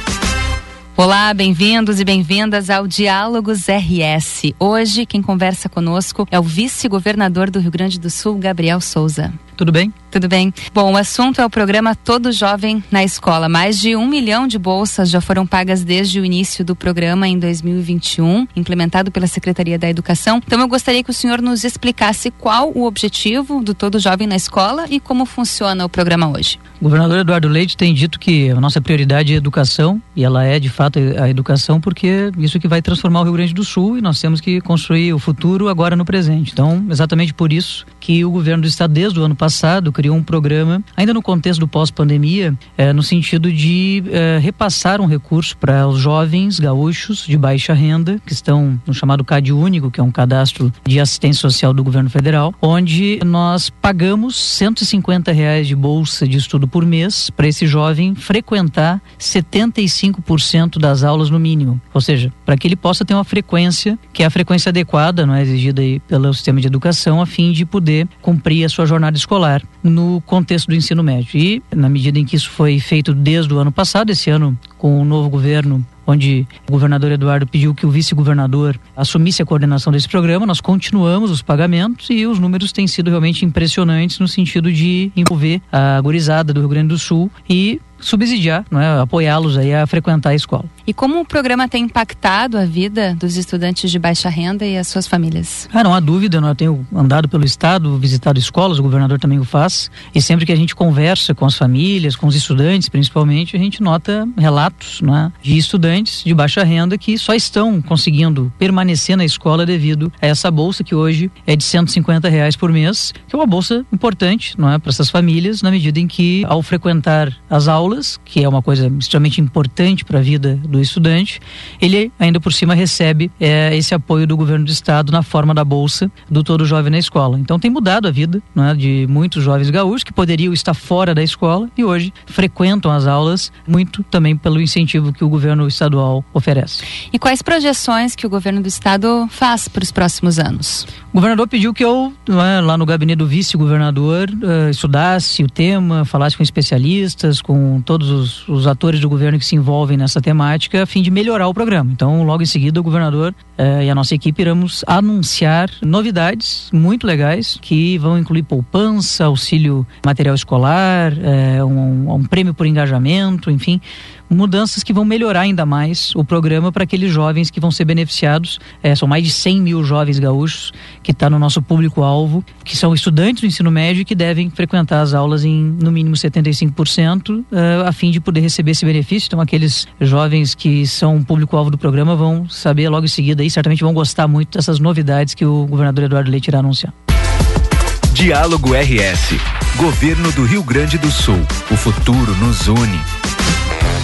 Speaker 18: Olá, bem-vindos e bem-vindas ao Diálogos RS. Hoje, quem conversa conosco é o vice-governador do Rio Grande do Sul, Gabriel Souza.
Speaker 19: Tudo bem?
Speaker 18: Tudo bem. Bom, o assunto é o programa Todo Jovem na Escola. Mais de um milhão de bolsas já foram pagas desde o início do programa em 2021, implementado pela Secretaria da Educação. Então, eu gostaria que o senhor nos explicasse qual o objetivo do Todo Jovem na Escola e como funciona o programa hoje.
Speaker 19: O governador Eduardo Leite tem dito que a nossa prioridade é a educação, e ela é de fato a educação, porque isso que vai transformar o Rio Grande do Sul e nós temos que construir o futuro agora no presente. Então, exatamente por isso que o governo do estado, desde o ano passado, criou um programa, ainda no contexto do pós-pandemia, eh, no sentido de eh, repassar um recurso para os jovens gaúchos de baixa renda, que estão no chamado CAD Único, que é um cadastro de assistência social do governo federal, onde nós pagamos 150 reais de bolsa de estudo por mês para esse jovem frequentar 75% das aulas no mínimo. Ou seja, para que ele possa ter uma frequência, que é a frequência adequada, não é exigida aí pelo sistema de educação, a fim de poder cumprir a sua jornada escolar escolar no contexto do ensino médio. E, na medida em que isso foi feito desde o ano passado, esse ano, com o novo governo onde o governador Eduardo pediu que o vice-governador assumisse a coordenação desse programa. Nós continuamos os pagamentos e os números têm sido realmente impressionantes no sentido de envolver a gurizada do Rio Grande do Sul e subsidiar, não é, apoiá-los aí a frequentar a escola.
Speaker 18: E como o programa tem impactado a vida dos estudantes de baixa renda e as suas famílias?
Speaker 19: Ah, não há dúvida, eu tenho andado pelo estado, visitado escolas, o governador também o faz, e sempre que a gente conversa com as famílias, com os estudantes principalmente, a gente nota relatos é, de estudantes de baixa renda que só estão conseguindo permanecer na escola devido a essa bolsa que hoje é de 150 reais por mês, que é uma bolsa importante não é, para essas famílias, na medida em que ao frequentar as aulas aulas, que é uma coisa extremamente importante para a vida do estudante, ele ainda por cima recebe é, esse apoio do governo do estado na forma da bolsa do todo jovem na escola. Então tem mudado a vida é, de muitos jovens gaúchos que poderiam estar fora da escola e hoje frequentam as aulas muito também pelo incentivo que o governo estadual oferece.
Speaker 18: E quais projeções que o governo do estado faz para os próximos anos?
Speaker 19: O governador pediu que eu, é, lá no gabinete do vice-governador, uh, estudasse o tema, falasse com especialistas, com todos os, os, atores do governo que se envolvem nessa temática, a fim de melhorar o programa. Então, logo em seguida, o governador uh, e a nossa equipe iremos anunciar novidades muito legais que vão incluir poupança, auxílio material escolar, uh, um, um prêmio por engajamento, enfim mudanças que vão melhorar ainda mais o programa para aqueles jovens que vão ser beneficiados. É, são mais de 100 mil jovens gaúchos que está no nosso público-alvo, que são estudantes do ensino médio e que devem frequentar as aulas em no mínimo 75%, uh, a fim de poder receber esse benefício. Então, aqueles jovens que são público-alvo do programa vão saber logo em seguida e certamente vão gostar muito dessas novidades que o governador Eduardo Leite irá anunciar.
Speaker 17: Diálogo RS. Governo do Rio Grande do Sul. O futuro nos une.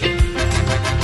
Speaker 20: Música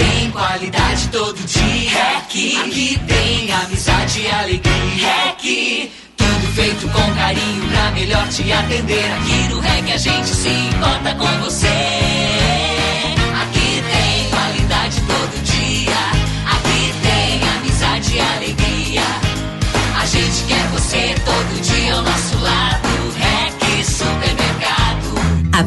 Speaker 1: Tem qualidade todo dia. Aqui, tem amizade e alegria. Aqui, tudo feito com carinho pra melhor te atender. Aqui no REC a gente se importa com você. Aqui tem qualidade todo dia. Aqui tem amizade e alegria. A gente quer você todo dia ao nosso lado.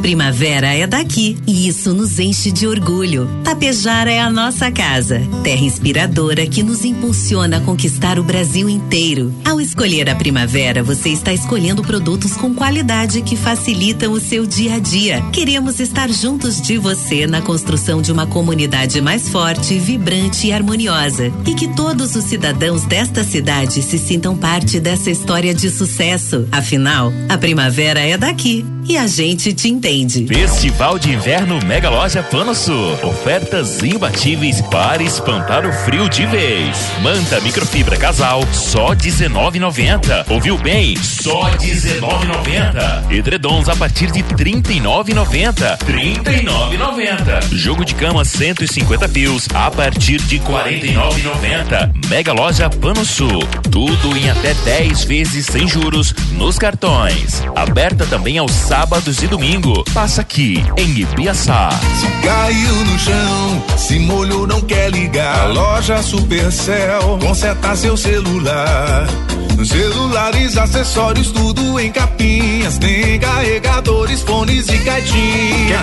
Speaker 10: Primavera é daqui e isso nos enche de orgulho. Tapejara é a nossa casa, terra inspiradora que nos impulsiona a conquistar o Brasil inteiro. Ao escolher a primavera, você está escolhendo produtos com qualidade que facilitam o seu dia a dia. Queremos estar juntos de você na construção de uma comunidade mais forte, vibrante e harmoniosa. E que todos os cidadãos desta cidade se sintam parte dessa história de sucesso. Afinal, a primavera é daqui e a gente te entende.
Speaker 21: Festival de Inverno Mega Loja Pano Sul. Ofertas imbatíveis para espantar o frio de vez. Manta microfibra casal, só R$19,90. Ouviu bem? Só R$19,90. Edredons a partir de R$39,90. R$39,90. Jogo de cama 150 fios a partir de R$49,90. Mega Loja Pano Sul. Tudo em até 10 vezes sem juros nos cartões. Aberta também aos sábados e domingo. Passa aqui em Ibiaçá.
Speaker 22: Se caiu no chão, se molhou, não quer ligar. A loja Supercell conserta seu celular. Celulares, acessórios, tudo em capinhas. Tem carregadores, fones e caixinhas.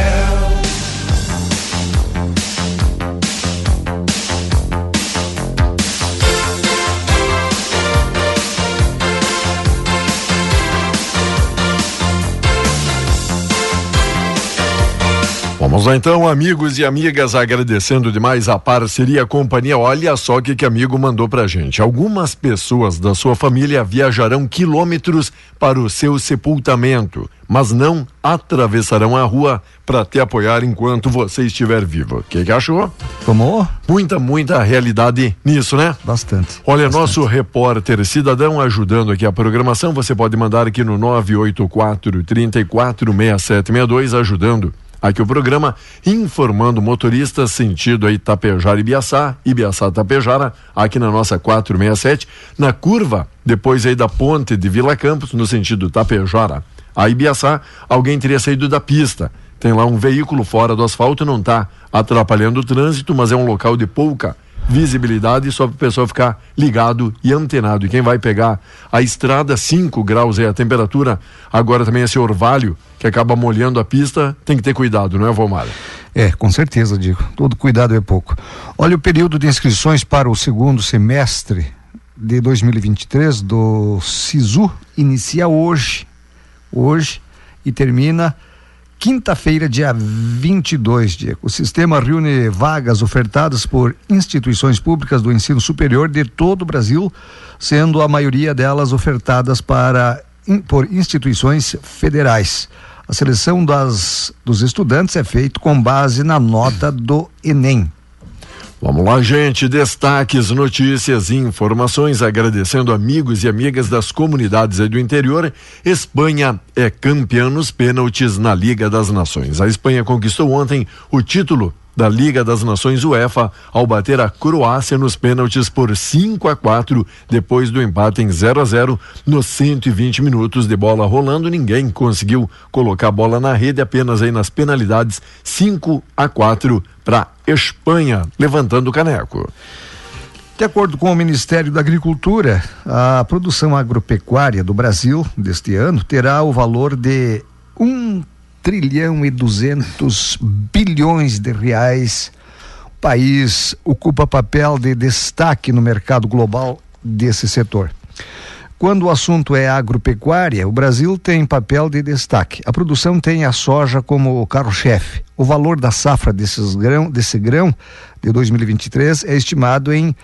Speaker 2: Vamos lá então, amigos e amigas, agradecendo demais a parceria, a companhia. Olha só o que, que amigo mandou pra gente. Algumas pessoas da sua família viajarão quilômetros para o seu sepultamento, mas não atravessarão a rua para te apoiar enquanto você estiver vivo. O que, que achou?
Speaker 3: Tomou?
Speaker 2: Muita, muita realidade nisso, né?
Speaker 3: Bastante.
Speaker 2: Olha,
Speaker 3: bastante.
Speaker 2: nosso repórter cidadão ajudando aqui a programação, você pode mandar aqui no 984 346762 ajudando aqui o programa, informando motoristas sentido aí Tapejara e Biaçá, Ibiaçá Tapejara, aqui na nossa 467, na curva, depois aí da ponte de Vila Campos, no sentido Tapejara a Ibiaçá, alguém teria saído da pista. Tem lá um veículo fora do asfalto, não está atrapalhando o trânsito, mas é um local de pouca visibilidade só para o pessoal ficar ligado e antenado. E quem vai pegar a estrada, 5 graus é a temperatura, agora também esse orvalho que acaba molhando a pista, tem que ter cuidado, não é, Valmar?
Speaker 3: É, com certeza, digo. Todo cuidado é pouco. Olha, o período de inscrições para o segundo semestre de 2023 do SISU inicia hoje, hoje, e termina quinta-feira, dia 22 de O sistema reúne vagas ofertadas por instituições públicas do ensino superior de todo o Brasil, sendo a maioria delas ofertadas para por instituições federais. A seleção das, dos estudantes é feita com base na nota do Enem.
Speaker 2: Vamos lá, gente. Destaques, notícias e informações. Agradecendo amigos e amigas das comunidades aí do interior. Espanha é campeã nos pênaltis na Liga das Nações. A Espanha conquistou ontem o título da Liga das Nações UEFA ao bater a Croácia nos pênaltis por 5 a 4 depois do empate em 0 a 0 nos 120 minutos de bola rolando ninguém conseguiu colocar a bola na rede apenas aí nas penalidades 5 a 4 para Espanha levantando o caneco.
Speaker 3: De acordo com o Ministério da Agricultura, a produção agropecuária do Brasil deste ano terá o valor de um trilhão e duzentos bilhões de reais. O país ocupa papel de destaque no mercado global desse setor. Quando o assunto é agropecuária, o Brasil tem papel de destaque. A produção tem a soja como carro-chefe. O valor da safra desses grão, desse grão de 2023 é estimado em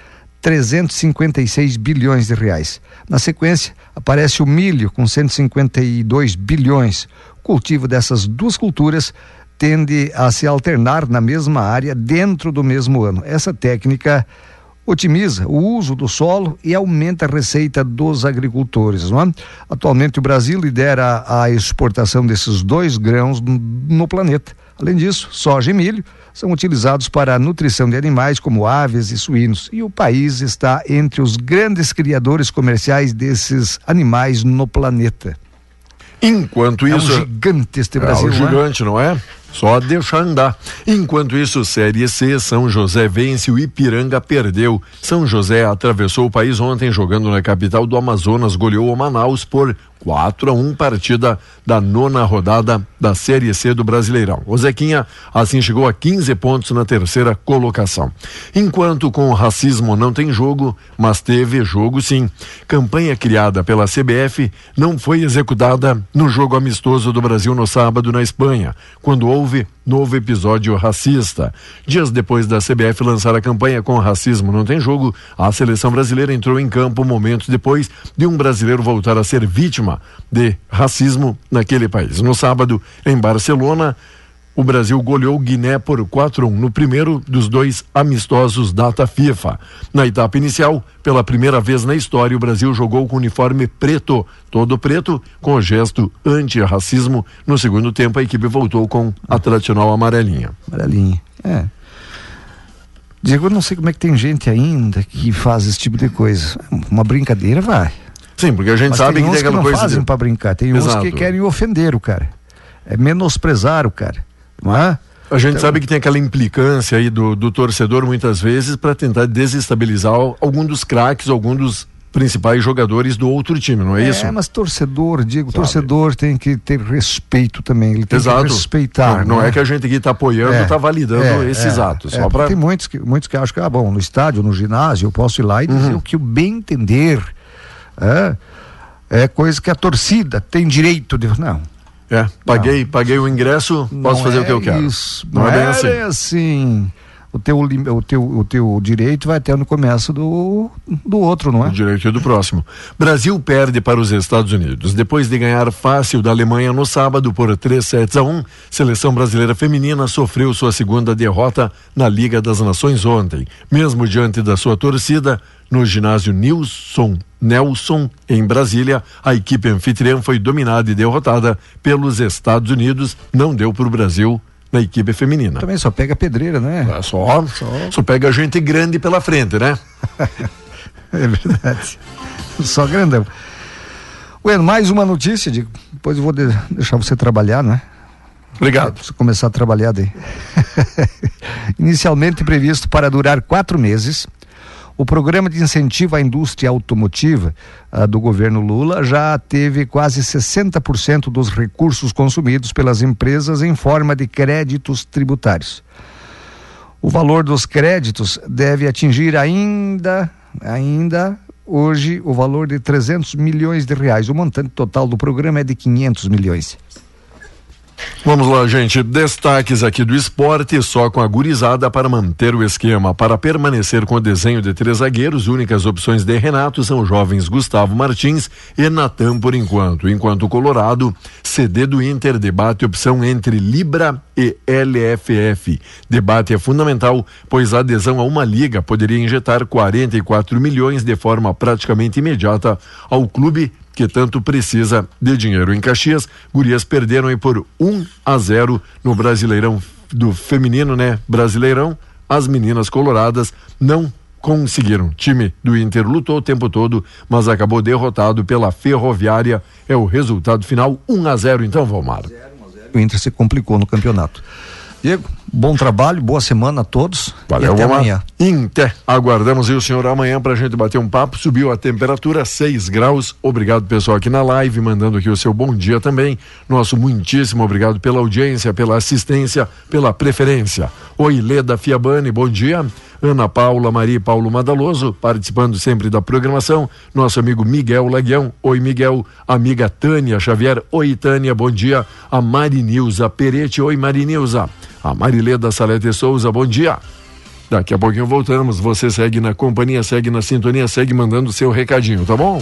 Speaker 3: 356 bilhões de reais. Na sequência, aparece o milho com 152 bilhões. Cultivo dessas duas culturas tende a se alternar na mesma área dentro do mesmo ano. Essa técnica otimiza o uso do solo e aumenta a receita dos agricultores. É? Atualmente, o Brasil lidera a exportação desses dois grãos no planeta. Além disso, soja e milho são utilizados para a nutrição de animais como aves e suínos. E o país está entre os grandes criadores comerciais desses animais no planeta.
Speaker 2: Enquanto
Speaker 3: é
Speaker 2: isso.
Speaker 3: Um gigante este Brasil.
Speaker 2: É um gigante, não é? Só deixar andar. Enquanto isso, Série C, São José vence, o Ipiranga perdeu. São José atravessou o país ontem jogando na capital do Amazonas, goleou o Manaus por 4 a 1 partida da nona rodada da Série C do Brasileirão. O Zequinha assim chegou a 15 pontos na terceira colocação. Enquanto com o racismo não tem jogo, mas teve jogo sim. Campanha criada pela CBF não foi executada no jogo amistoso do Brasil no sábado na Espanha, quando houve novo episódio racista. Dias depois da CBF lançar a campanha com racismo não tem jogo, a seleção brasileira entrou em campo momentos depois de um brasileiro voltar a ser vítima de racismo naquele país. No sábado, em Barcelona, o Brasil goleou Guiné por 4 a 1 no primeiro dos dois amistosos data FIFA. Na etapa inicial, pela primeira vez na história, o Brasil jogou com uniforme preto, todo preto, com o gesto anti-racismo. No segundo tempo, a equipe voltou com a tradicional amarelinha.
Speaker 3: Amarelinha, é. Diego, eu não sei como é que tem gente ainda que faz esse tipo de coisa. Uma brincadeira vai.
Speaker 2: Sim, porque a gente
Speaker 3: Mas
Speaker 2: sabe
Speaker 3: tem
Speaker 2: que tem aquela
Speaker 3: que não
Speaker 2: coisa.
Speaker 3: fazem
Speaker 2: de...
Speaker 3: para brincar, tem
Speaker 2: Exato.
Speaker 3: uns que querem ofender o cara. É menosprezar o cara, não é?
Speaker 2: A gente
Speaker 3: Então-
Speaker 2: sabe que tem aquela implicância aí do, do torcedor muitas vezes para tentar desestabilizar al- algum dos craques, algum dos principais jogadores do outro time, não é, isso?
Speaker 3: É, mas torcedor, digo, torcedor tem que ter respeito também. Ele tem
Speaker 2: Exato.
Speaker 3: que respeitar.
Speaker 2: Não, não
Speaker 3: né?
Speaker 2: é que a gente aqui está apoiando,
Speaker 3: É,
Speaker 2: está validando
Speaker 3: é,
Speaker 2: esses
Speaker 3: é,
Speaker 2: atos.
Speaker 3: é,
Speaker 2: Só para
Speaker 3: Tem muitos que, muitos que acham que, ah, bom, no estádio, no ginásio, eu posso ir lá e
Speaker 2: Uhum.
Speaker 3: dizer o que eu bem entender. É, é coisa que a torcida tem direito de. Não.
Speaker 2: É, paguei, paguei o ingresso, posso
Speaker 3: não
Speaker 2: fazer
Speaker 3: é
Speaker 2: o que eu quero.
Speaker 3: Isso,
Speaker 2: Não, é bem assim.
Speaker 3: assim. O teu, o, teu, o teu direito vai até no começo do, do outro, não é?
Speaker 2: O direito do próximo. Brasil perde para os Estados Unidos. Depois de ganhar fácil da Alemanha no sábado por 3 sets a 1, seleção brasileira feminina sofreu sua segunda derrota na Liga das Nações ontem. Mesmo diante da sua torcida, no ginásio Nilson Nelson, em Brasília, a equipe anfitriã foi dominada e derrotada pelos Estados Unidos. Não deu para o Brasil na equipe feminina.
Speaker 3: Também só pega pedreira, né?
Speaker 2: É só, só pega gente grande pela frente, né? <laughs>
Speaker 3: É verdade. Só grandão. Bueno, mais uma notícia, de, depois eu vou de- deixar você trabalhar, né?
Speaker 2: Obrigado.
Speaker 3: Você começar a trabalhar daí. <laughs> Inicialmente previsto para durar quatro meses, o programa de incentivo à indústria automotiva ah, do governo Lula já teve quase 60% dos recursos consumidos pelas empresas em forma de créditos tributários. O valor dos créditos deve atingir ainda, ainda hoje, o valor de 300 milhões de reais. O montante total do programa é de 500 milhões.
Speaker 2: Vamos lá, gente. Destaques aqui do esporte, só com a gurizada para manter o esquema. Para permanecer com o desenho de três zagueiros, únicas opções de Renato são jovens Gustavo Martins e Natan por enquanto. Enquanto o Colorado, CD do Inter debate opção entre Libra e LFF. Debate é fundamental, pois a adesão a uma liga poderia injetar 44 milhões de forma praticamente imediata ao clube que tanto precisa de dinheiro. Em Caxias, Gurias perderam por 1 a 0 no Brasileirão do feminino, né? Brasileirão. As meninas coloradas não conseguiram. O time do Inter lutou o tempo todo, mas acabou derrotado pela Ferroviária. É o resultado final 1 a 0 então, Valmar.
Speaker 3: O Inter se complicou no campeonato. Diego, bom trabalho, boa semana a todos.
Speaker 2: Valeu,
Speaker 3: e até amanhã.
Speaker 2: Inter. Aguardamos aí o senhor amanhã pra gente bater um papo. Subiu a temperatura 6 graus. Obrigado, pessoal, aqui na live, mandando aqui o seu bom dia também. Nosso muitíssimo obrigado pela audiência, pela assistência, pela preferência. Oi, Leda Fiabani, bom dia. Ana Paula, Maria Paulo Madaloso, participando sempre da programação. Nosso amigo Miguel Laguião. Oi, Miguel. Amiga Tânia Xavier. Oi, Tânia, bom dia. A Marinilza Perete. Oi, Marinilza. A Marileda Salete Souza, bom dia. Daqui a pouquinho voltamos. Você segue na companhia, segue na sintonia, segue mandando seu recadinho, tá bom?